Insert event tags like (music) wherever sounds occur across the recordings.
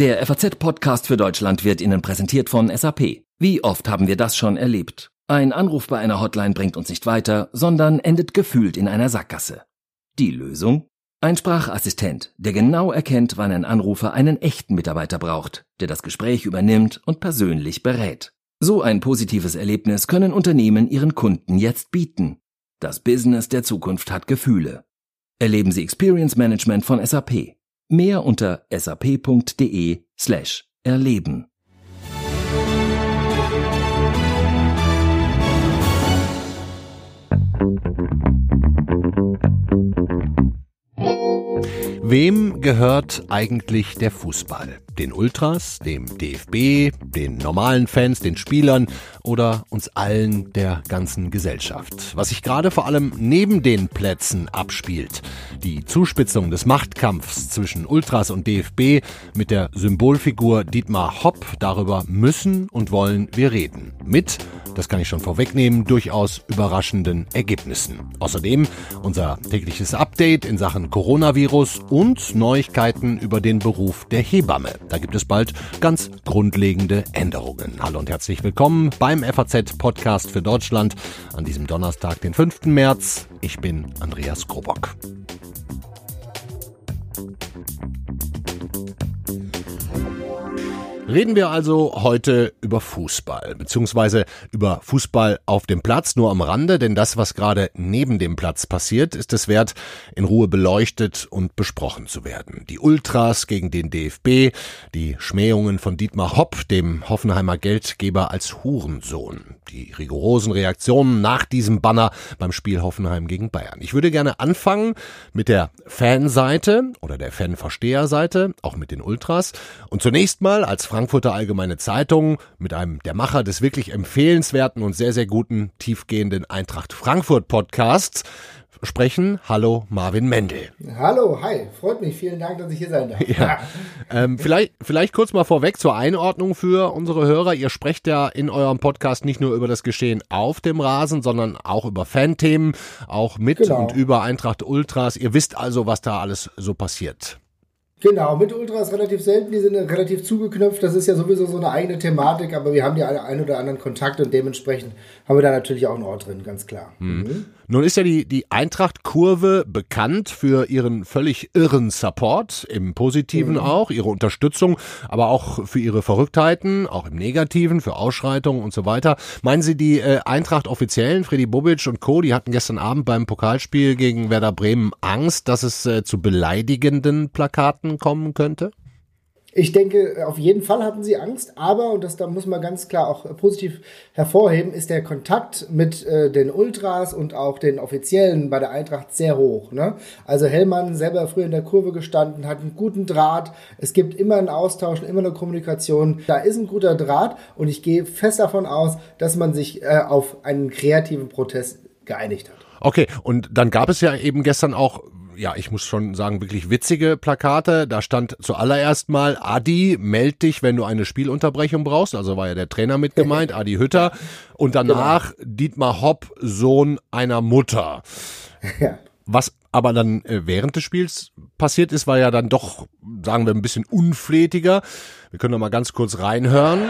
Der FAZ-Podcast für Deutschland wird Ihnen präsentiert von SAP. Wie oft haben wir das schon erlebt? Ein Anruf bei einer Hotline bringt uns nicht weiter, sondern endet gefühlt in einer Sackgasse. Die Lösung? Ein Sprachassistent, der genau erkennt, wann ein Anrufer einen echten Mitarbeiter braucht, der das Gespräch übernimmt und persönlich berät. So ein positives Erlebnis können Unternehmen ihren Kunden jetzt bieten. Das Business der Zukunft hat Gefühle. Erleben Sie Experience Management von SAP. Mehr unter sap.de slash erleben. Wem gehört eigentlich der Fußball? Den Ultras, dem DFB, den normalen Fans, den Spielern oder uns allen der ganzen Gesellschaft? Was sich gerade vor allem neben den Plätzen abspielt. Die Zuspitzung des Machtkampfs zwischen Ultras und DFB mit der Symbolfigur Dietmar Hopp, darüber müssen und wollen wir reden. Mit das kann ich schon vorwegnehmen, durchaus überraschenden Ergebnissen. Außerdem unser tägliches Update in Sachen Coronavirus und Neuigkeiten über den Beruf der Hebamme. Da gibt es bald ganz grundlegende Änderungen. Hallo und herzlich willkommen beim FAZ Podcast für Deutschland an diesem Donnerstag, den 5. März. Ich bin Andreas Grobock. Reden wir also heute über Fußball, beziehungsweise über Fußball auf dem Platz, nur am Rande, denn das, was gerade neben dem Platz passiert, ist es wert, in Ruhe beleuchtet und besprochen zu werden. Die Ultras gegen den DFB, die Schmähungen von Dietmar Hopp, dem Hoffenheimer Geldgeber als Hurensohn, die rigorosen Reaktionen nach diesem Banner beim Spiel Hoffenheim gegen Bayern. Ich würde gerne anfangen mit der Fanseite oder der Fanversteherseite, auch mit den Ultras und zunächst mal als Frank Frankfurter Allgemeine Zeitung mit einem der Macher des wirklich empfehlenswerten und sehr, sehr guten, tiefgehenden Eintracht Frankfurt Podcasts sprechen. Hallo Marvin Mendel. Hallo, hi, freut mich. Vielen Dank, dass ich hier sein darf. Ja. ähm, vielleicht, vielleicht kurz mal vorweg zur Einordnung für unsere Hörer. Ihr sprecht ja in eurem Podcast nicht nur über das Geschehen auf dem Rasen, sondern auch über Fanthemen, auch mit genau. und über Eintracht Ultras. Ihr wisst also, was da alles so passiert. Genau, mit Ultras relativ selten, die sind relativ zugeknöpft, das ist ja sowieso so eine eigene Thematik, aber wir haben ja ein oder anderen Kontakt und dementsprechend haben wir da natürlich auch einen Ort drin, ganz klar. Mhm. Nun ist ja die, die Eintracht-Kurve bekannt für ihren völlig irren Support, im Positiven mhm. auch, ihre Unterstützung, aber auch für ihre Verrücktheiten, auch im Negativen, für Ausschreitungen und so weiter. Meinen Sie, die äh, Eintracht-Offiziellen, Freddy Bobic und Co., die hatten gestern Abend beim Pokalspiel gegen Werder Bremen Angst, dass es äh, zu beleidigenden Plakaten kommen könnte? Ich denke, auf jeden Fall hatten sie Angst, aber, und das da muss man ganz klar auch positiv hervorheben, ist der Kontakt mit äh, den Ultras und auch den Offiziellen bei der Eintracht sehr hoch. Ne? Also Hellmann selber früher in der Kurve gestanden, hat einen guten Draht. Es gibt immer einen Austausch, immer eine Kommunikation. Da ist ein guter Draht und ich gehe fest davon aus, dass man sich äh, auf einen kreativen Protest geeinigt hat. Okay, und dann gab es ja eben gestern auch ja, ich muss schon sagen, wirklich witzige Plakate. Da stand zuallererst mal, Adi, meld dich, wenn du eine Spielunterbrechung brauchst. Also war ja der Trainer mit gemeint, (laughs) Adi Hütter. Und danach genau. Dietmar Hopp, Sohn einer Mutter. Ja. Was aber dann äh, während des Spiels passiert ist, war ja dann doch, sagen wir, ein bisschen unflätiger. Wir können noch mal ganz kurz reinhören.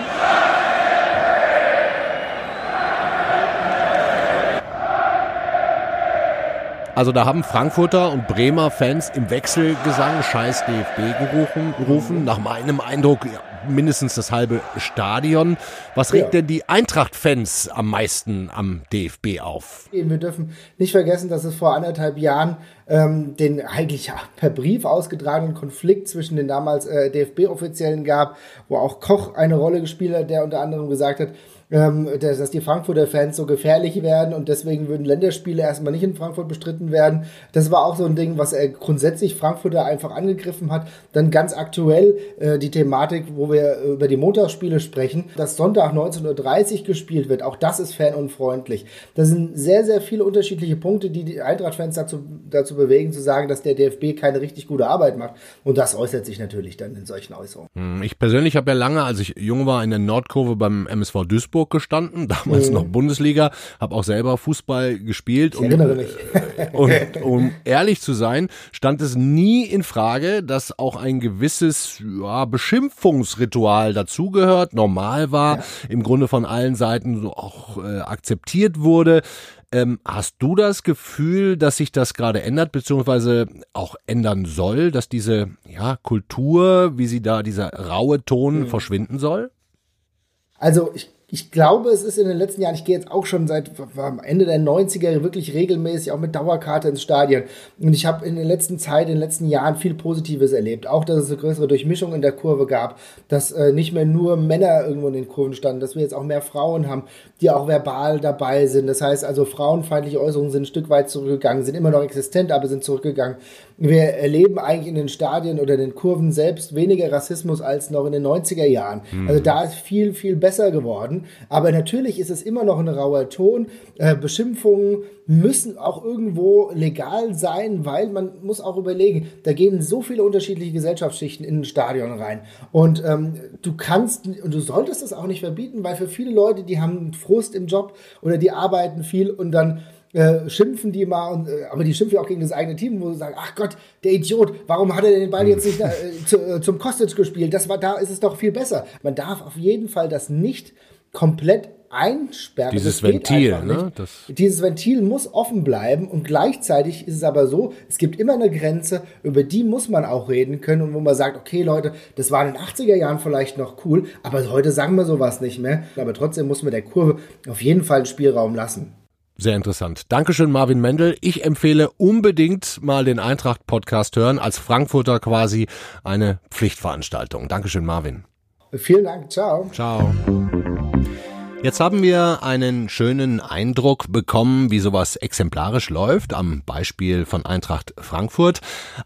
Also da haben Frankfurter und Bremer Fans im Wechselgesang Scheiß DFB gerufen, gerufen. Nach meinem Eindruck ja, mindestens das halbe Stadion. Was regt ja. denn die Eintracht-Fans am meisten am DFB auf? Wir dürfen nicht vergessen, dass es vor anderthalb Jahren ähm, den eigentlich ja, per Brief ausgetragenen Konflikt zwischen den damals äh, DFB-Offiziellen gab, wo auch Koch eine Rolle gespielt hat, der unter anderem gesagt hat, ähm, dass, die Frankfurter Fans so gefährlich werden und deswegen würden Länderspiele erstmal nicht in Frankfurt bestritten werden. Das war auch so ein Ding, was er grundsätzlich Frankfurter einfach angegriffen hat. Dann ganz aktuell äh, die Thematik, wo wir über die Montagsspiele sprechen, dass Sonntag 19.30 Uhr gespielt wird. Auch das ist fanunfreundlich. Das sind sehr, sehr viele unterschiedliche Punkte, die die Eintracht-Fans dazu, dazu bewegen, zu sagen, dass der DFB keine richtig gute Arbeit macht. Und das äußert sich natürlich dann in solchen Äußerungen. Hm, ich persönlich habe ja lange, als ich jung war, in der Nordkurve beim MSV Duisburg gestanden, (laughs) damals mhm. noch Bundesliga, habe auch selber Fußball gespielt. Ich erinnere mich. und um ehrlich zu sein, stand es nie in Frage, dass auch ein gewisses ja, Beschimpfungsritual dazugehört, normal war, ja. im Grunde von allen Seiten so auch äh, akzeptiert wurde. Ähm, hast du das Gefühl, dass sich das gerade ändert, beziehungsweise auch ändern soll, dass diese ja, Kultur, wie sie da, dieser raue Ton mhm. verschwinden soll? Also ich ich glaube, es ist in den letzten Jahren, ich gehe jetzt auch schon seit am Ende der 90er wirklich regelmäßig auch mit Dauerkarte ins Stadion. Und ich habe in der letzten Zeit, in den letzten Jahren viel Positives erlebt. Auch, dass es eine größere Durchmischung in der Kurve gab, dass äh, nicht mehr nur Männer irgendwo in den Kurven standen, dass wir jetzt auch mehr Frauen haben, die auch verbal dabei sind. Das heißt also, frauenfeindliche Äußerungen sind ein Stück weit zurückgegangen, sind immer noch existent, aber sind zurückgegangen. Wir erleben eigentlich in den Stadien oder den Kurven selbst weniger Rassismus als noch in den 90er Jahren. Mhm. Also da ist viel, viel besser geworden. Aber natürlich ist es immer noch ein rauer Ton. Äh, Beschimpfungen müssen auch irgendwo legal sein, weil man muss auch überlegen, da gehen so viele unterschiedliche Gesellschaftsschichten in ein Stadion rein. Und ähm, du kannst und du solltest das auch nicht verbieten, weil für viele Leute, die haben Frust im Job oder die arbeiten viel und dann äh, schimpfen die mal, und, äh, aber die schimpfen ja auch gegen das eigene Team, wo sie sagen, ach Gott, der Idiot, warum hat er den Ball jetzt nicht äh, zu, äh, zum Kostic gespielt? Das war, da ist es doch viel besser. Man darf auf jeden Fall das nicht komplett einsperren. Dieses Ventil, ne? Das Dieses Ventil muss offen bleiben und gleichzeitig ist es aber so, es gibt immer eine Grenze, über die muss man auch reden können und wo man sagt, okay Leute, das war in den 80er Jahren vielleicht noch cool, aber heute sagen wir sowas nicht mehr. Aber trotzdem muss man der Kurve auf jeden Fall einen Spielraum lassen. Sehr interessant. Dankeschön, Marvin Mendel. Ich empfehle unbedingt mal den Eintracht-Podcast hören. Als Frankfurter quasi eine Pflichtveranstaltung. Dankeschön, Marvin. Vielen Dank. Ciao. Ciao. Jetzt haben wir einen schönen Eindruck bekommen, wie sowas exemplarisch läuft, am Beispiel von Eintracht Frankfurt.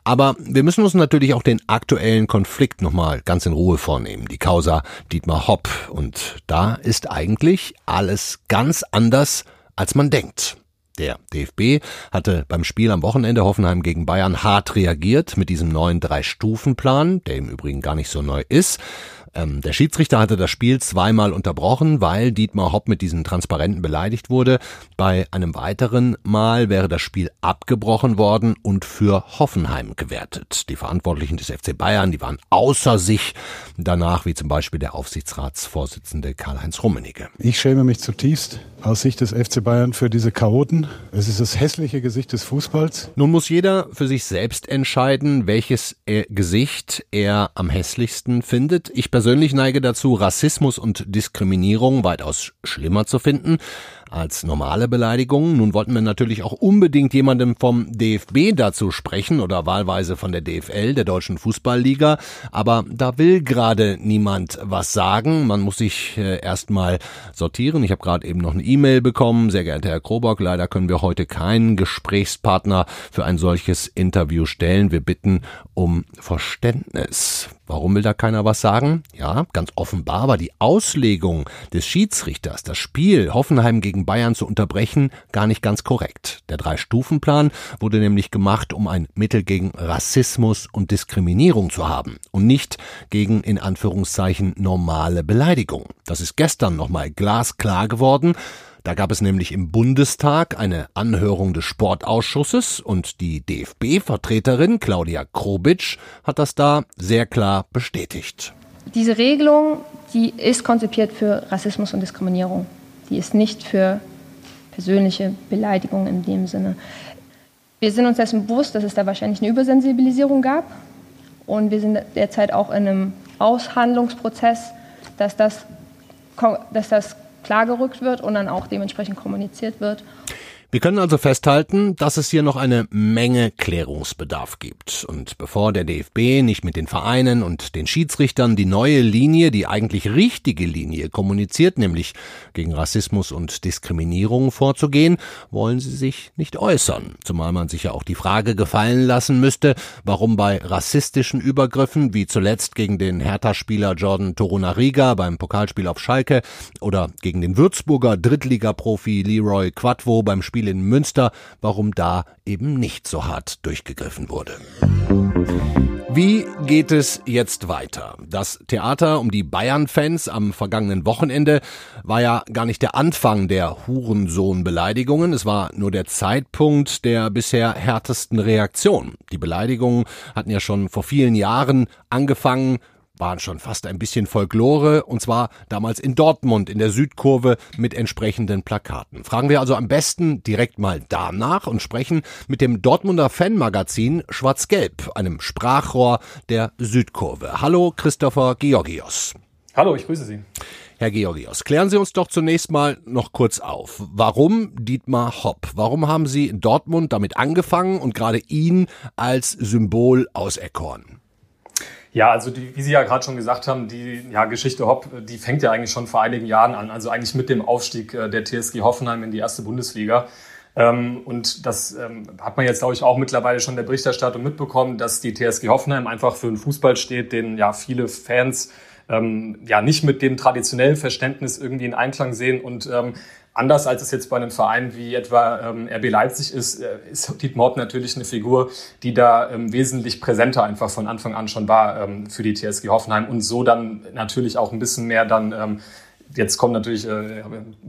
Aber wir müssen uns natürlich auch den aktuellen Konflikt nochmal ganz in Ruhe vornehmen. Die Causa Dietmar Hopp. Und da ist eigentlich alles ganz anders, als man denkt. Der DFB hatte beim Spiel am Wochenende Hoffenheim gegen Bayern hart reagiert mit diesem neuen Drei-Stufen-Plan, der im Übrigen gar nicht so neu ist. Ähm, der Schiedsrichter hatte das Spiel zweimal unterbrochen, weil Dietmar Hopp mit diesen Transparenten beleidigt wurde. Bei einem weiteren Mal wäre das Spiel abgebrochen worden und für Hoffenheim gewertet. Die Verantwortlichen des FC Bayern, die waren außer sich danach, wie zum Beispiel der Aufsichtsratsvorsitzende Karl-Heinz Rummenigge. Ich schäme mich zutiefst aus Sicht des FC Bayern für diese Chaoten. Es ist das hässliche Gesicht des Fußballs. Nun muss jeder für sich selbst entscheiden, welches Gesicht er am hässlichsten findet. Ich persönlich neige dazu, Rassismus und Diskriminierung weitaus schlimmer zu finden als normale Beleidigungen. Nun wollten wir natürlich auch unbedingt jemandem vom DFB dazu sprechen oder wahlweise von der DFL, der Deutschen Fußballliga. Aber da will gerade niemand was sagen. Man muss sich äh, erstmal sortieren. Ich habe gerade eben noch eine E-Mail bekommen. Sehr geehrter Herr Krobock, leider können wir heute keinen Gesprächspartner für ein solches Interview stellen. Wir bitten um Verständnis. Warum will da keiner was sagen? Ja, ganz offenbar war die Auslegung des Schiedsrichters, das Spiel Hoffenheim gegen Bayern zu unterbrechen, gar nicht ganz korrekt. Der Drei-Stufen-Plan wurde nämlich gemacht, um ein Mittel gegen Rassismus und Diskriminierung zu haben und nicht gegen in Anführungszeichen normale Beleidigung. Das ist gestern nochmal glasklar geworden. Da gab es nämlich im Bundestag eine Anhörung des Sportausschusses und die DFB-Vertreterin Claudia Krobitsch hat das da sehr klar bestätigt. Diese Regelung, die ist konzipiert für Rassismus und Diskriminierung. Die ist nicht für persönliche Beleidigung in dem Sinne. Wir sind uns dessen bewusst, dass es da wahrscheinlich eine Übersensibilisierung gab. Und wir sind derzeit auch in einem Aushandlungsprozess, dass das, dass das klargerückt wird und dann auch dementsprechend kommuniziert wird. Wir können also festhalten, dass es hier noch eine Menge Klärungsbedarf gibt. Und bevor der DFB nicht mit den Vereinen und den Schiedsrichtern die neue Linie, die eigentlich richtige Linie kommuniziert, nämlich gegen Rassismus und Diskriminierung vorzugehen, wollen sie sich nicht äußern. Zumal man sich ja auch die Frage gefallen lassen müsste, warum bei rassistischen Übergriffen, wie zuletzt gegen den Hertha-Spieler Jordan Torunariga beim Pokalspiel auf Schalke oder gegen den Würzburger Drittligaprofi Leroy Quadvo beim Spiel Spiel in Münster, warum da eben nicht so hart durchgegriffen wurde. Wie geht es jetzt weiter? Das Theater um die Bayern-Fans am vergangenen Wochenende war ja gar nicht der Anfang der Hurensohn-Beleidigungen. Es war nur der Zeitpunkt der bisher härtesten Reaktion. Die Beleidigungen hatten ja schon vor vielen Jahren angefangen waren schon fast ein bisschen Folklore, und zwar damals in Dortmund in der Südkurve mit entsprechenden Plakaten. Fragen wir also am besten direkt mal danach und sprechen mit dem Dortmunder Fanmagazin Schwarz-Gelb, einem Sprachrohr der Südkurve. Hallo Christopher Georgios. Hallo, ich grüße Sie. Herr Georgios, klären Sie uns doch zunächst mal noch kurz auf. Warum Dietmar Hopp? Warum haben Sie in Dortmund damit angefangen und gerade ihn als Symbol auserkoren? Ja, also die, wie Sie ja gerade schon gesagt haben, die ja, Geschichte Hopp, die fängt ja eigentlich schon vor einigen Jahren an, also eigentlich mit dem Aufstieg äh, der TSG Hoffenheim in die erste Bundesliga. Ähm, und das ähm, hat man jetzt, glaube ich, auch mittlerweile schon der Berichterstattung mitbekommen, dass die TSG Hoffenheim einfach für einen Fußball steht, den ja viele Fans ähm, ja nicht mit dem traditionellen Verständnis irgendwie in Einklang sehen. Und ähm, Anders als es jetzt bei einem Verein wie etwa ähm, RB Leipzig ist, äh, ist Dietmar Hopp natürlich eine Figur, die da ähm, wesentlich präsenter einfach von Anfang an schon war ähm, für die TSG Hoffenheim. Und so dann natürlich auch ein bisschen mehr dann ähm, jetzt kommt natürlich äh,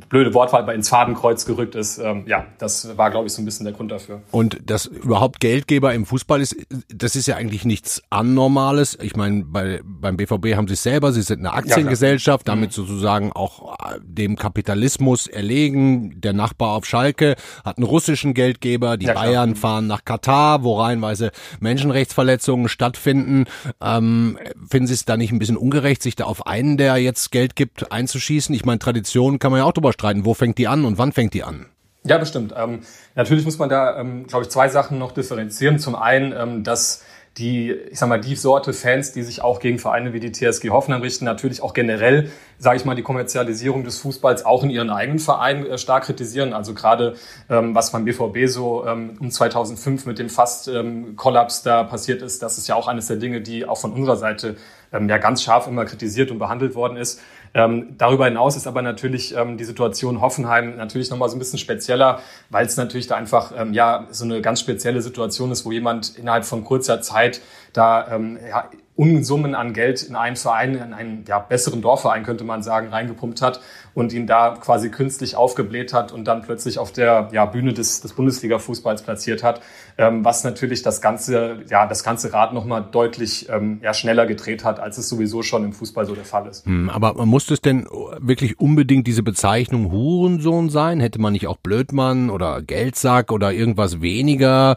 blöde Wortwahl, bei ins Fadenkreuz gerückt ist. Ähm, ja, das war, glaube ich, so ein bisschen der Grund dafür. Und dass überhaupt Geldgeber im Fußball ist, das ist ja eigentlich nichts Anormales. Ich meine, bei, beim BVB haben sie es selber, sie sind eine Aktiengesellschaft, ja, damit mhm. sozusagen auch äh, dem Kapitalismus erlegen. Der Nachbar auf Schalke hat einen russischen Geldgeber, die ja, Bayern klar. fahren nach Katar, wo reihenweise Menschenrechtsverletzungen stattfinden. Ähm, finden Sie es da nicht ein bisschen ungerecht, sich da auf einen, der jetzt Geld gibt, einzuschießen? Schießen? Ich meine, Tradition kann man ja auch drüber streiten. Wo fängt die an und wann fängt die an? Ja, bestimmt. Ähm, natürlich muss man da, ähm, glaube ich, zwei Sachen noch differenzieren. Zum einen, ähm, dass die, ich sag mal, die Sorte Fans, die sich auch gegen Vereine wie die TSG Hoffenheim richten, natürlich auch generell, sage ich mal, die Kommerzialisierung des Fußballs auch in ihren eigenen Vereinen äh, stark kritisieren. Also gerade ähm, was beim BVB so ähm, um 2005 mit dem Fast-Kollaps ähm, da passiert ist, das ist ja auch eines der Dinge, die auch von unserer Seite ähm, ja ganz scharf immer kritisiert und behandelt worden ist. Ähm, darüber hinaus ist aber natürlich ähm, die Situation Hoffenheim natürlich nochmal so ein bisschen spezieller, weil es natürlich da einfach ähm, ja so eine ganz spezielle Situation ist, wo jemand innerhalb von kurzer Zeit da ähm, ja, Unsummen an Geld in einen Verein, in einen ja, besseren Dorfverein, könnte man sagen, reingepumpt hat und ihn da quasi künstlich aufgebläht hat und dann plötzlich auf der ja, Bühne des, des Bundesliga-Fußballs platziert hat, ähm, was natürlich das ganze, ja, das ganze Rad nochmal deutlich ähm, ja, schneller gedreht hat, als es sowieso schon im Fußball so der Fall ist. Hm, aber muss es denn wirklich unbedingt diese Bezeichnung Hurensohn sein? Hätte man nicht auch Blödmann oder Geldsack oder irgendwas weniger?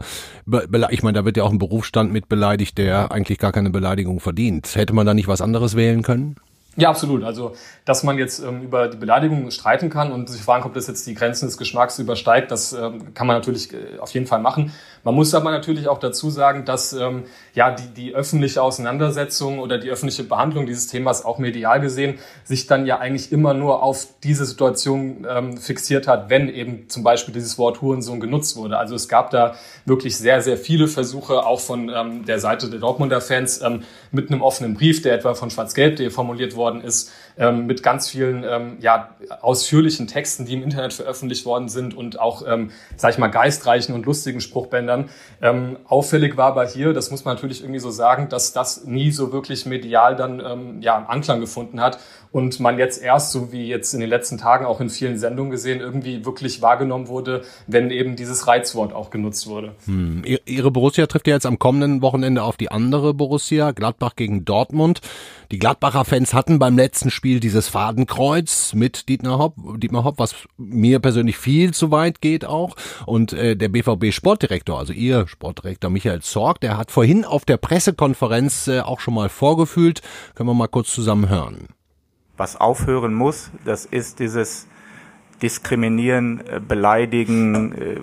Ich meine, da wird ja auch ein Berufsstand mit beleidigt, der eigentlich gar keine Beleidigung verdient. Hätte man da nicht was anderes wählen können? Ja, absolut. Also, dass man jetzt ähm, über die Beleidigung streiten kann und sich fragen, ob das jetzt die Grenzen des Geschmacks übersteigt, das ähm, kann man natürlich äh, auf jeden Fall machen. Man muss aber natürlich auch dazu sagen, dass ähm, ja die, die öffentliche Auseinandersetzung oder die öffentliche Behandlung dieses Themas auch medial gesehen sich dann ja eigentlich immer nur auf diese Situation ähm, fixiert hat, wenn eben zum Beispiel dieses Wort Hurensohn genutzt wurde. Also es gab da wirklich sehr, sehr viele Versuche, auch von ähm, der Seite der Dortmunder Fans, ähm, mit einem offenen Brief, der etwa von Schwarz-Gelb.de formuliert worden ist, ähm, mit ganz vielen ähm, ja, ausführlichen Texten, die im Internet veröffentlicht worden sind und auch, ähm, sag ich mal, geistreichen und lustigen Spruchbändern. Ähm, auffällig war aber hier, das muss man natürlich irgendwie so sagen, dass das nie so wirklich medial dann ähm, ja, Anklang gefunden hat und man jetzt erst, so wie jetzt in den letzten Tagen auch in vielen Sendungen gesehen, irgendwie wirklich wahrgenommen wurde, wenn eben dieses Reizwort auch genutzt wurde. Hm. Ihre Borussia trifft ja jetzt am kommenden Wochenende auf die andere Borussia, Gladbach gegen Dortmund. Die Gladbacher Fans hatten beim letzten Spiel dieses Fadenkreuz mit Dietmar Hopp, Dietmar Hopp, was mir persönlich viel zu weit geht auch. Und äh, der BVB Sportdirektor, also Ihr Sportdirektor Michael Zorg, der hat vorhin auf der Pressekonferenz äh, auch schon mal vorgefühlt. Können wir mal kurz zusammen hören. Was aufhören muss, das ist dieses Diskriminieren, äh, Beleidigen, äh,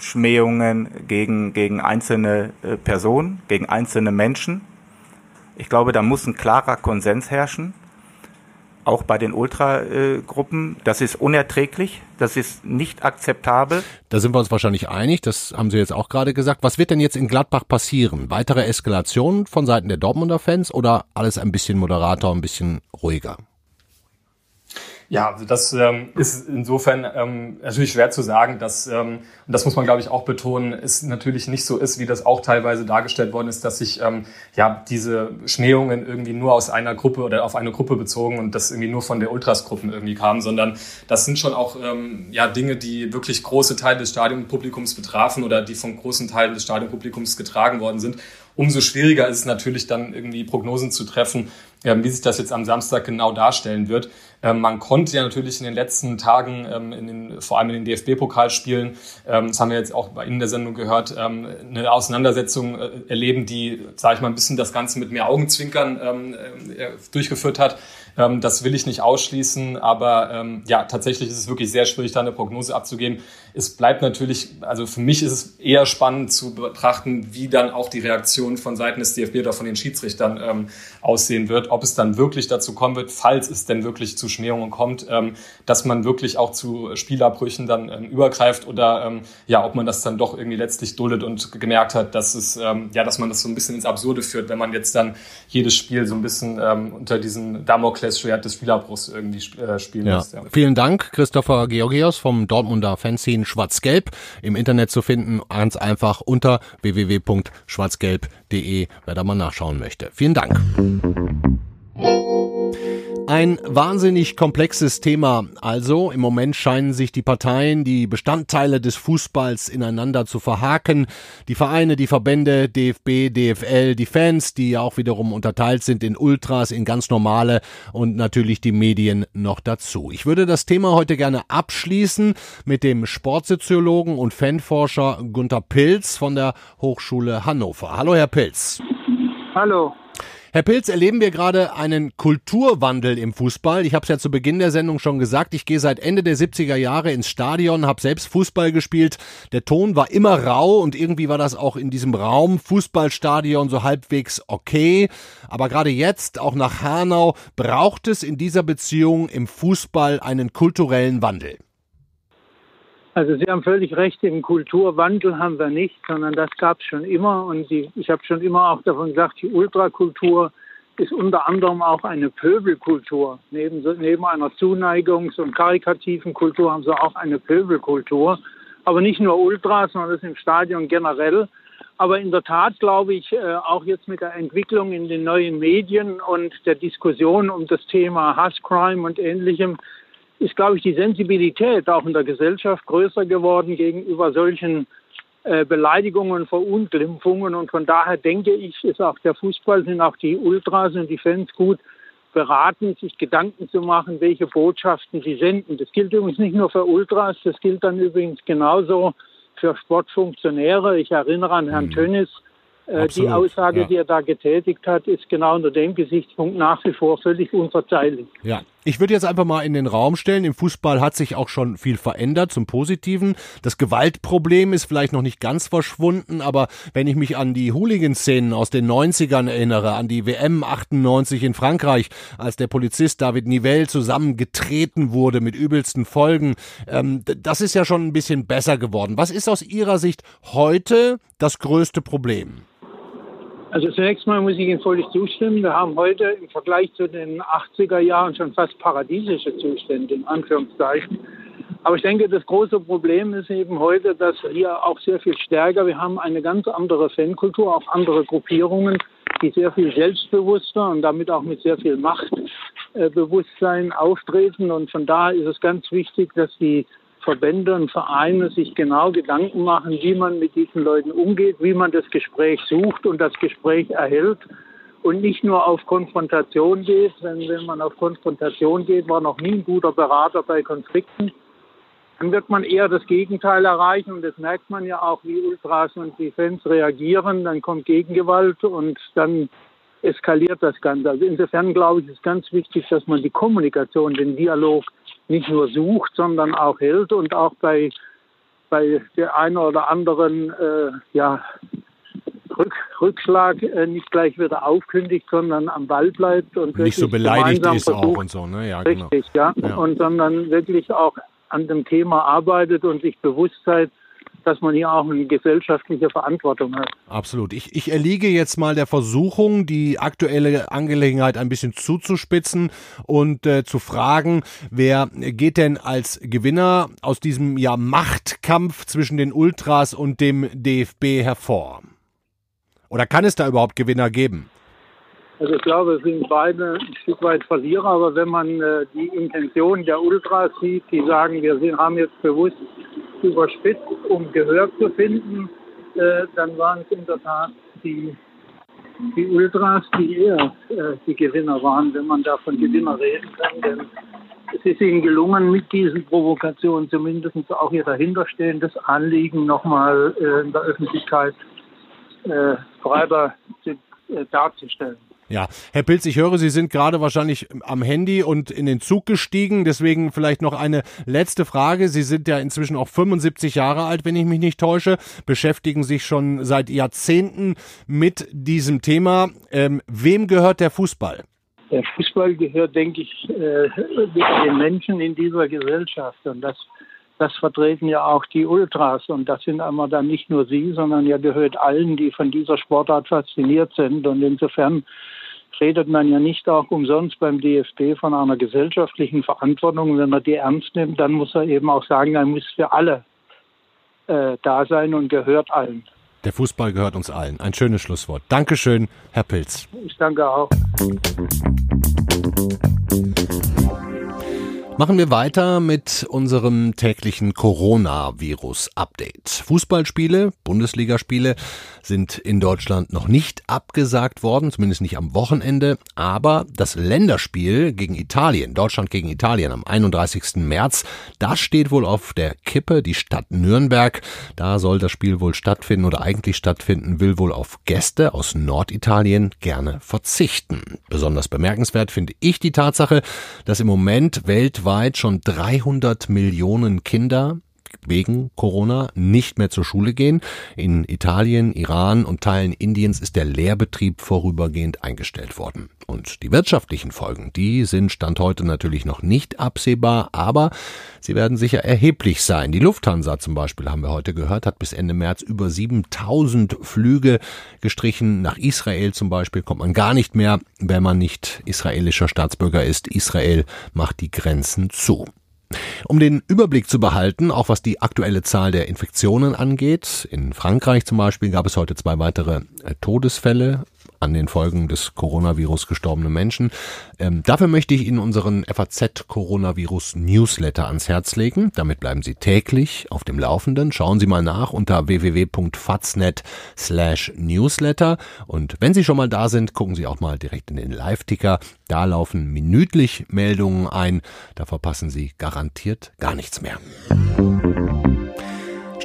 Schmähungen gegen, gegen einzelne äh, Personen, gegen einzelne Menschen. Ich glaube, da muss ein klarer Konsens herrschen, auch bei den Ultragruppen. Das ist unerträglich, das ist nicht akzeptabel. Da sind wir uns wahrscheinlich einig, das haben Sie jetzt auch gerade gesagt. Was wird denn jetzt in Gladbach passieren? Weitere Eskalationen von Seiten der Dortmunder Fans oder alles ein bisschen moderater, ein bisschen ruhiger? Ja, also das ähm, ist insofern ähm, natürlich schwer zu sagen, dass, ähm, und das muss man, glaube ich, auch betonen, es natürlich nicht so ist, wie das auch teilweise dargestellt worden ist, dass sich ähm, ja diese Schmähungen irgendwie nur aus einer Gruppe oder auf eine Gruppe bezogen und das irgendwie nur von der Ultras-Gruppen irgendwie kam, sondern das sind schon auch ähm, ja, Dinge, die wirklich große Teile des Stadionpublikums betrafen oder die von großen Teilen des Stadionpublikums getragen worden sind. Umso schwieriger ist es natürlich dann irgendwie Prognosen zu treffen, ähm, wie sich das jetzt am Samstag genau darstellen wird. Ähm, man konnte ja natürlich in den letzten Tagen, ähm, in den, vor allem in den DFB-Pokalspielen, das haben wir jetzt auch bei Ihnen in der Sendung gehört, eine Auseinandersetzung äh, erleben, die, sage ich mal, ein bisschen das Ganze mit mehr Augenzwinkern äh, durchgeführt hat. Das will ich nicht ausschließen, aber ja, tatsächlich ist es wirklich sehr schwierig, da eine Prognose abzugeben. Es bleibt natürlich, also für mich ist es eher spannend zu betrachten, wie dann auch die Reaktion von Seiten des DFB oder von den Schiedsrichtern ähm, aussehen wird, ob es dann wirklich dazu kommen wird, falls es denn wirklich zu Schmähungen kommt, ähm, dass man wirklich auch zu Spielabbrüchen dann ähm, übergreift oder ähm, ja, ob man das dann doch irgendwie letztlich duldet und gemerkt hat, dass es ähm, ja, dass man das so ein bisschen ins Absurde führt, wenn man jetzt dann jedes Spiel so ein bisschen ähm, unter diesen Damoklesschwert des Spielabbruchs irgendwie äh, spielen ja. lässt. Ja. Vielen Dank, Christopher Georgios vom Dortmunder Fanzine Schwarz-Gelb im Internet zu finden, ganz einfach unter www.schwarzgelb.de, wer da mal nachschauen möchte. Vielen Dank. Ein wahnsinnig komplexes Thema. Also im Moment scheinen sich die Parteien, die Bestandteile des Fußballs ineinander zu verhaken. Die Vereine, die Verbände, DFB, DFL, die Fans, die ja auch wiederum unterteilt sind in Ultras, in ganz normale und natürlich die Medien noch dazu. Ich würde das Thema heute gerne abschließen mit dem Sportsoziologen und Fanforscher Gunther Pilz von der Hochschule Hannover. Hallo, Herr Pilz. Hallo. Herr Pilz, erleben wir gerade einen Kulturwandel im Fußball? Ich habe es ja zu Beginn der Sendung schon gesagt, ich gehe seit Ende der 70er Jahre ins Stadion, habe selbst Fußball gespielt. Der Ton war immer rau und irgendwie war das auch in diesem Raum Fußballstadion so halbwegs okay. Aber gerade jetzt, auch nach Hanau, braucht es in dieser Beziehung im Fußball einen kulturellen Wandel. Also Sie haben völlig recht, den Kulturwandel haben wir nicht, sondern das gab es schon immer. Und die, ich habe schon immer auch davon gesagt, die Ultrakultur ist unter anderem auch eine Pöbelkultur. Neben, neben einer Zuneigungs- und karikativen Kultur haben sie auch eine Pöbelkultur. Aber nicht nur Ultras, sondern das im Stadion generell. Aber in der Tat glaube ich, äh, auch jetzt mit der Entwicklung in den neuen Medien und der Diskussion um das Thema Hasscrime und ähnlichem, ist, glaube ich, die Sensibilität auch in der Gesellschaft größer geworden gegenüber solchen äh, Beleidigungen, Verunglimpfungen. Und von daher denke ich, ist auch der Fußball, sind auch die Ultras und die Fans gut beraten, sich Gedanken zu machen, welche Botschaften sie senden. Das gilt übrigens nicht nur für Ultras, das gilt dann übrigens genauso für Sportfunktionäre. Ich erinnere an Herrn mhm. Tönnis, äh, die Aussage, ja. die er da getätigt hat, ist genau unter dem Gesichtspunkt nach wie vor völlig unverzeihlich. Ja, ich würde jetzt einfach mal in den Raum stellen, im Fußball hat sich auch schon viel verändert zum Positiven. Das Gewaltproblem ist vielleicht noch nicht ganz verschwunden, aber wenn ich mich an die Hooligan-Szenen aus den 90ern erinnere, an die WM 98 in Frankreich, als der Polizist David Nivelle zusammengetreten wurde mit übelsten Folgen, ähm, das ist ja schon ein bisschen besser geworden. Was ist aus Ihrer Sicht heute das größte Problem? Also zunächst mal muss ich Ihnen völlig zustimmen. Wir haben heute im Vergleich zu den 80er Jahren schon fast paradiesische Zustände, in Anführungszeichen. Aber ich denke, das große Problem ist eben heute, dass wir auch sehr viel stärker, wir haben eine ganz andere Fankultur, auch andere Gruppierungen, die sehr viel selbstbewusster und damit auch mit sehr viel Machtbewusstsein auftreten. Und von daher ist es ganz wichtig, dass die Verbände und Vereine sich genau Gedanken machen, wie man mit diesen Leuten umgeht, wie man das Gespräch sucht und das Gespräch erhält und nicht nur auf Konfrontation geht. Denn wenn man auf Konfrontation geht, war noch nie ein guter Berater bei Konflikten. Dann wird man eher das Gegenteil erreichen und das merkt man ja auch, wie Ultras und die Fans reagieren. Dann kommt Gegengewalt und dann eskaliert das Ganze. Also insofern glaube ich, ist ganz wichtig, dass man die Kommunikation, den Dialog nicht nur sucht, sondern auch hält und auch bei, bei der einen oder anderen äh, ja, Rück, Rückschlag äh, nicht gleich wieder aufkündigt, sondern am Ball bleibt und nicht so beleidigt ist versucht, auch und so, ne? Ja, genau. richtig, genau. ja. ja. Und sondern wirklich auch an dem Thema arbeitet und sich Bewusstsein dass man hier auch eine gesellschaftliche Verantwortung hat. Absolut. Ich, ich erliege jetzt mal der Versuchung, die aktuelle Angelegenheit ein bisschen zuzuspitzen und äh, zu fragen, wer geht denn als Gewinner aus diesem ja Machtkampf zwischen den Ultras und dem DFB hervor? Oder kann es da überhaupt Gewinner geben? Also ich glaube, es sind beide ein Stück weit Verlierer, aber wenn man äh, die Intention der Ultras sieht, die sagen, wir sind, haben jetzt bewusst überspitzt, um Gehör zu finden, äh, dann waren es in der Tat die, die Ultras, die eher äh, die Gewinner waren, wenn man da von Gewinner reden kann. Denn es ist ihnen gelungen, mit diesen Provokationen zumindest auch ihr dahinterstehendes Anliegen nochmal äh, in der Öffentlichkeit äh, breiter äh, darzustellen. Ja, Herr Pilz, ich höre, Sie sind gerade wahrscheinlich am Handy und in den Zug gestiegen. Deswegen vielleicht noch eine letzte Frage. Sie sind ja inzwischen auch 75 Jahre alt, wenn ich mich nicht täusche, beschäftigen sich schon seit Jahrzehnten mit diesem Thema. Ähm, wem gehört der Fußball? Der Fußball gehört, denke ich, äh, den Menschen in dieser Gesellschaft. Und das, das vertreten ja auch die Ultras. Und das sind einmal dann nicht nur Sie, sondern ja gehört allen, die von dieser Sportart fasziniert sind. Und insofern redet man ja nicht auch umsonst beim DFB von einer gesellschaftlichen Verantwortung. Wenn er die ernst nimmt, dann muss er eben auch sagen, er muss für alle äh, da sein und gehört allen. Der Fußball gehört uns allen. Ein schönes Schlusswort. Dankeschön, Herr Pilz. Ich danke auch. Machen wir weiter mit unserem täglichen Coronavirus-Update. Fußballspiele, Bundesligaspiele sind in Deutschland noch nicht abgesagt worden, zumindest nicht am Wochenende, aber das Länderspiel gegen Italien, Deutschland gegen Italien am 31. März, das steht wohl auf der Kippe, die Stadt Nürnberg. Da soll das Spiel wohl stattfinden oder eigentlich stattfinden, will wohl auf Gäste aus Norditalien gerne verzichten. Besonders bemerkenswert finde ich die Tatsache, dass im Moment weltweit weltweit schon 300 Millionen Kinder wegen Corona nicht mehr zur Schule gehen. In Italien, Iran und Teilen Indiens ist der Lehrbetrieb vorübergehend eingestellt worden. Und die wirtschaftlichen Folgen, die sind Stand heute natürlich noch nicht absehbar, aber sie werden sicher erheblich sein. Die Lufthansa zum Beispiel, haben wir heute gehört, hat bis Ende März über 7000 Flüge gestrichen. Nach Israel zum Beispiel kommt man gar nicht mehr, wenn man nicht israelischer Staatsbürger ist. Israel macht die Grenzen zu. Um den Überblick zu behalten, auch was die aktuelle Zahl der Infektionen angeht, in Frankreich zum Beispiel gab es heute zwei weitere äh, Todesfälle an den Folgen des Coronavirus gestorbene Menschen. Ähm, dafür möchte ich Ihnen unseren FAZ Coronavirus Newsletter ans Herz legen. Damit bleiben Sie täglich auf dem Laufenden. Schauen Sie mal nach unter www.faznet slash Newsletter. Und wenn Sie schon mal da sind, gucken Sie auch mal direkt in den Live-Ticker. Da laufen minütlich Meldungen ein. Da verpassen Sie garantiert gar nichts mehr.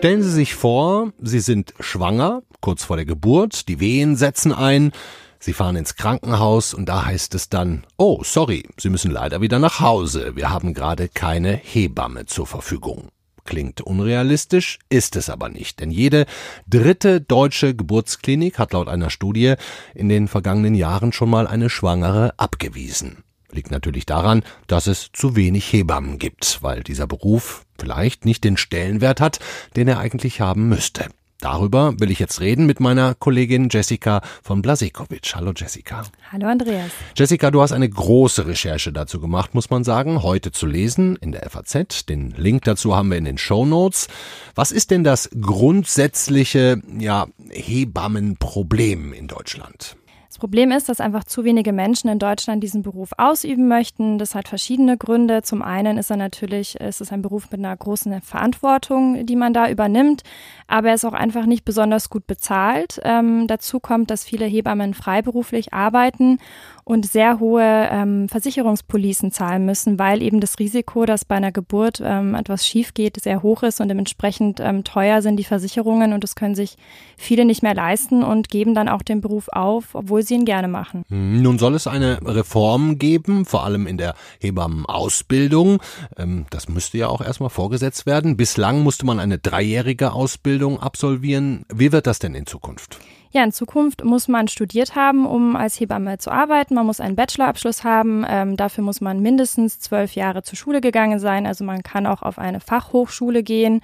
Stellen Sie sich vor, Sie sind schwanger, kurz vor der Geburt, die Wehen setzen ein, Sie fahren ins Krankenhaus und da heißt es dann, oh, sorry, Sie müssen leider wieder nach Hause, wir haben gerade keine Hebamme zur Verfügung. Klingt unrealistisch, ist es aber nicht, denn jede dritte deutsche Geburtsklinik hat laut einer Studie in den vergangenen Jahren schon mal eine Schwangere abgewiesen. Liegt natürlich daran, dass es zu wenig Hebammen gibt, weil dieser Beruf vielleicht nicht den Stellenwert hat, den er eigentlich haben müsste. Darüber will ich jetzt reden mit meiner Kollegin Jessica von Blasekovic. Hallo Jessica. Hallo Andreas. Jessica, du hast eine große Recherche dazu gemacht, muss man sagen, heute zu lesen in der FAZ. Den Link dazu haben wir in den Show Notes. Was ist denn das grundsätzliche ja, Hebammenproblem in Deutschland? Das Problem ist, dass einfach zu wenige Menschen in Deutschland diesen Beruf ausüben möchten. Das hat verschiedene Gründe. Zum einen ist er natürlich, ist es ein Beruf mit einer großen Verantwortung, die man da übernimmt, aber er ist auch einfach nicht besonders gut bezahlt. Ähm, dazu kommt, dass viele Hebammen freiberuflich arbeiten und sehr hohe ähm, Versicherungspolicen zahlen müssen, weil eben das Risiko, dass bei einer Geburt ähm, etwas schief geht, sehr hoch ist und dementsprechend ähm, teuer sind die Versicherungen und das können sich viele nicht mehr leisten und geben dann auch den Beruf auf, obwohl sie ihn gerne machen. Hm, nun soll es eine Reform geben, vor allem in der Hebammenausbildung. Ähm, das müsste ja auch erstmal vorgesetzt werden. Bislang musste man eine dreijährige Ausbildung absolvieren. Wie wird das denn in Zukunft? Ja, in Zukunft muss man studiert haben, um als Hebamme zu arbeiten. Man muss einen Bachelorabschluss haben. Ähm, dafür muss man mindestens zwölf Jahre zur Schule gegangen sein. Also man kann auch auf eine Fachhochschule gehen.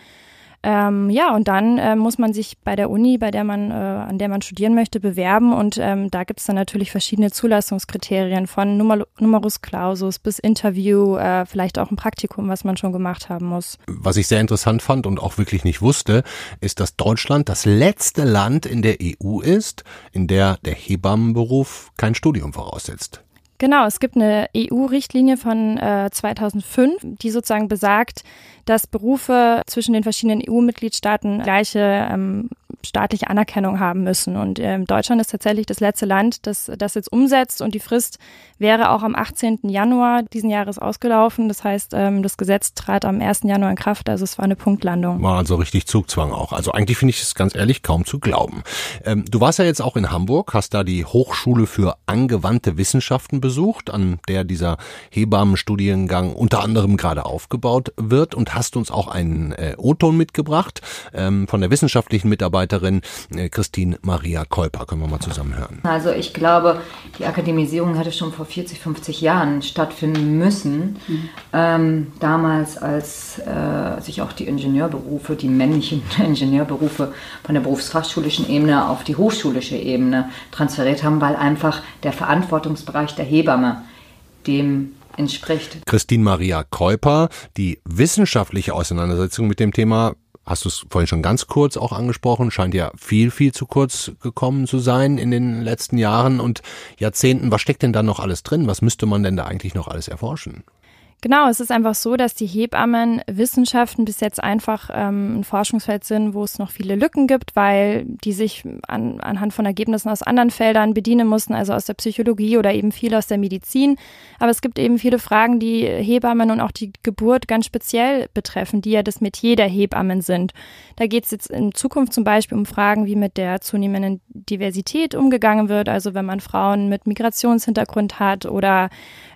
Ähm, ja, und dann äh, muss man sich bei der Uni, bei der man, äh, an der man studieren möchte, bewerben. Und ähm, da gibt es dann natürlich verschiedene Zulassungskriterien von Nummer, Numerus Clausus bis Interview, äh, vielleicht auch ein Praktikum, was man schon gemacht haben muss. Was ich sehr interessant fand und auch wirklich nicht wusste, ist, dass Deutschland das letzte Land in der EU ist, in der der Hebammenberuf kein Studium voraussetzt. Genau, es gibt eine EU-Richtlinie von äh, 2005, die sozusagen besagt, dass Berufe zwischen den verschiedenen EU-Mitgliedstaaten gleiche ähm, staatliche Anerkennung haben müssen. Und ähm, Deutschland ist tatsächlich das letzte Land, das das jetzt umsetzt. Und die Frist wäre auch am 18. Januar diesen Jahres ausgelaufen. Das heißt, ähm, das Gesetz trat am 1. Januar in Kraft. Also es war eine Punktlandung. War also richtig Zugzwang auch. Also eigentlich finde ich es ganz ehrlich kaum zu glauben. Ähm, du warst ja jetzt auch in Hamburg, hast da die Hochschule für angewandte Wissenschaften besucht, an der dieser Hebammenstudiengang unter anderem gerade aufgebaut wird und hast uns auch einen äh, O-Ton mitgebracht ähm, von der wissenschaftlichen Mitarbeiterin äh, Christine Maria Kolper. Können wir mal zusammen hören. Also ich glaube, die Akademisierung hätte schon vor 40, 50 Jahren stattfinden müssen. Mhm. Ähm, damals, als äh, sich auch die Ingenieurberufe, die männlichen (laughs) Ingenieurberufe von der berufsfachschulischen Ebene auf die hochschulische Ebene transferiert haben, weil einfach der Verantwortungsbereich der Hebamme dem entspricht. Christine Maria Keuper, die wissenschaftliche Auseinandersetzung mit dem Thema hast du es vorhin schon ganz kurz auch angesprochen, scheint ja viel, viel zu kurz gekommen zu sein in den letzten Jahren und Jahrzehnten. Was steckt denn da noch alles drin? Was müsste man denn da eigentlich noch alles erforschen? Genau, es ist einfach so, dass die Hebammenwissenschaften bis jetzt einfach ähm, ein Forschungsfeld sind, wo es noch viele Lücken gibt, weil die sich an, anhand von Ergebnissen aus anderen Feldern bedienen mussten, also aus der Psychologie oder eben viel aus der Medizin. Aber es gibt eben viele Fragen, die Hebammen und auch die Geburt ganz speziell betreffen, die ja das Metier der Hebammen sind. Da geht es jetzt in Zukunft zum Beispiel um Fragen, wie mit der zunehmenden Diversität umgegangen wird, also wenn man Frauen mit Migrationshintergrund hat oder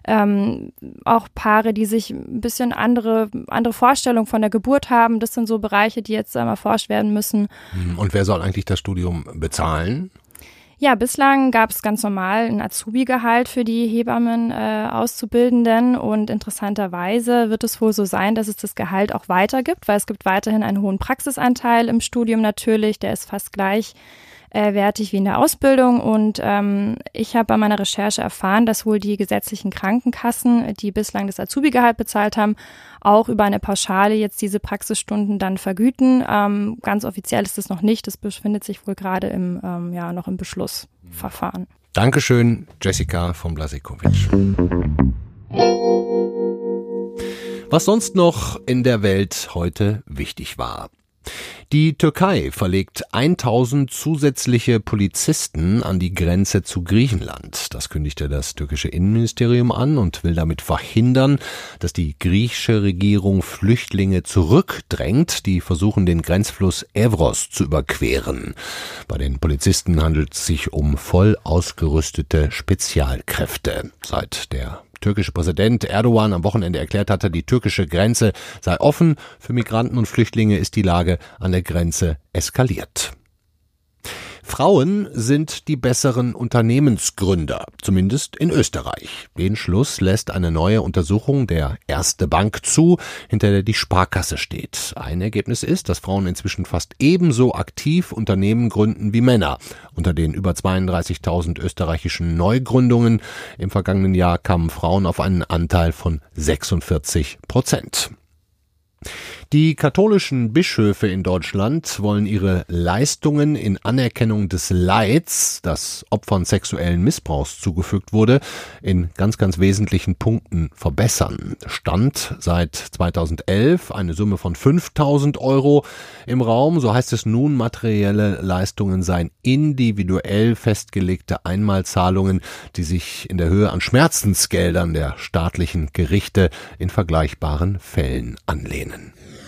ähm, auch Paare, die sich ein bisschen andere, andere Vorstellungen von der Geburt haben. Das sind so Bereiche, die jetzt ähm, erforscht werden müssen. Hm, und wer soll eigentlich das Studium bezahlen? Ja, bislang gab es ganz normal ein Azubi-Gehalt für die Hebammen äh, Auszubildenden und interessanterweise wird es wohl so sein, dass es das Gehalt auch weiter gibt, weil es gibt weiterhin einen hohen Praxisanteil im Studium natürlich, der ist fast gleich äh, wertig wie in der Ausbildung. Und ähm, ich habe bei meiner Recherche erfahren, dass wohl die gesetzlichen Krankenkassen, die bislang das Azubi-Gehalt bezahlt haben, auch über eine Pauschale jetzt diese Praxisstunden dann vergüten. Ähm, ganz offiziell ist es noch nicht. Das befindet sich wohl gerade im, ähm, ja, noch im Beschlussverfahren. Dankeschön, Jessica von Blasikowitsch. Was sonst noch in der Welt heute wichtig war. Die Türkei verlegt 1000 zusätzliche Polizisten an die Grenze zu Griechenland. Das kündigte das türkische Innenministerium an und will damit verhindern, dass die griechische Regierung Flüchtlinge zurückdrängt, die versuchen, den Grenzfluss Evros zu überqueren. Bei den Polizisten handelt es sich um voll ausgerüstete Spezialkräfte. Seit der türkische Präsident Erdogan am Wochenende erklärt hatte, die türkische Grenze sei offen für Migranten und Flüchtlinge, ist die Lage an der Grenze eskaliert. Frauen sind die besseren Unternehmensgründer, zumindest in Österreich. Den Schluss lässt eine neue Untersuchung der Erste Bank zu, hinter der die Sparkasse steht. Ein Ergebnis ist, dass Frauen inzwischen fast ebenso aktiv Unternehmen gründen wie Männer. Unter den über 32.000 österreichischen Neugründungen im vergangenen Jahr kamen Frauen auf einen Anteil von 46 Prozent. Die katholischen Bischöfe in Deutschland wollen ihre Leistungen in Anerkennung des Leids, das Opfern sexuellen Missbrauchs zugefügt wurde, in ganz, ganz wesentlichen Punkten verbessern. Stand seit 2011 eine Summe von 5000 Euro im Raum. So heißt es nun, materielle Leistungen seien individuell festgelegte Einmalzahlungen, die sich in der Höhe an Schmerzensgeldern der staatlichen Gerichte in vergleichbaren Fällen anlehnen.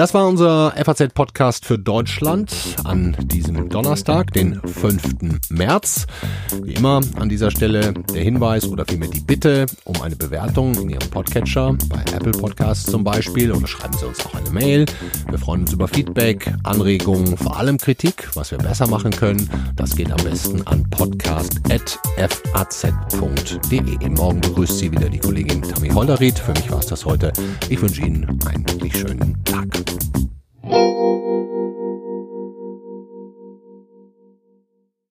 Das war unser FAZ-Podcast für Deutschland an diesem Donnerstag, den 5. März. Wie immer an dieser Stelle der Hinweis oder vielmehr die Bitte um eine Bewertung in Ihrem Podcatcher, bei Apple Podcasts zum Beispiel, oder schreiben Sie uns auch eine Mail. Wir freuen uns über Feedback, Anregungen, vor allem Kritik, was wir besser machen können. Das geht am besten an podcast.faz.de. Morgen begrüßt Sie wieder die Kollegin Tammy Holderried. Für mich war es das heute. Ich wünsche Ihnen einen wirklich schönen Tag. Thank you.